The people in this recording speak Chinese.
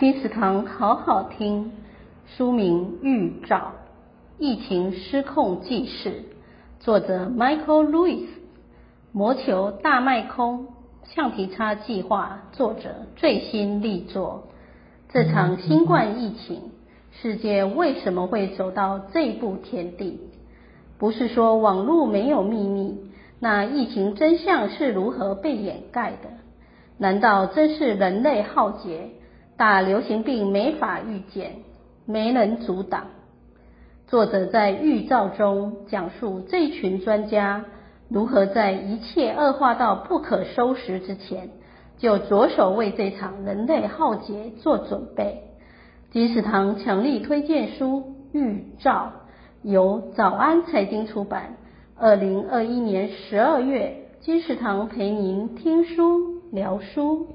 金石堂好好听，书名《预兆：疫情失控纪事》，作者 Michael Lewis，魔球大卖空，橡皮擦计划作者最新力作。这场新冠疫情，世界为什么会走到这步田地？不是说网络没有秘密，那疫情真相是如何被掩盖的？难道真是人类浩劫？大流行病没法预见，没人阻挡。作者在预兆中讲述这群专家如何在一切恶化到不可收拾之前，就着手为这场人类浩劫做准备。金石堂强力推荐书《预兆》，由早安财经出版。二零二一年十二月，金石堂陪您听书聊书。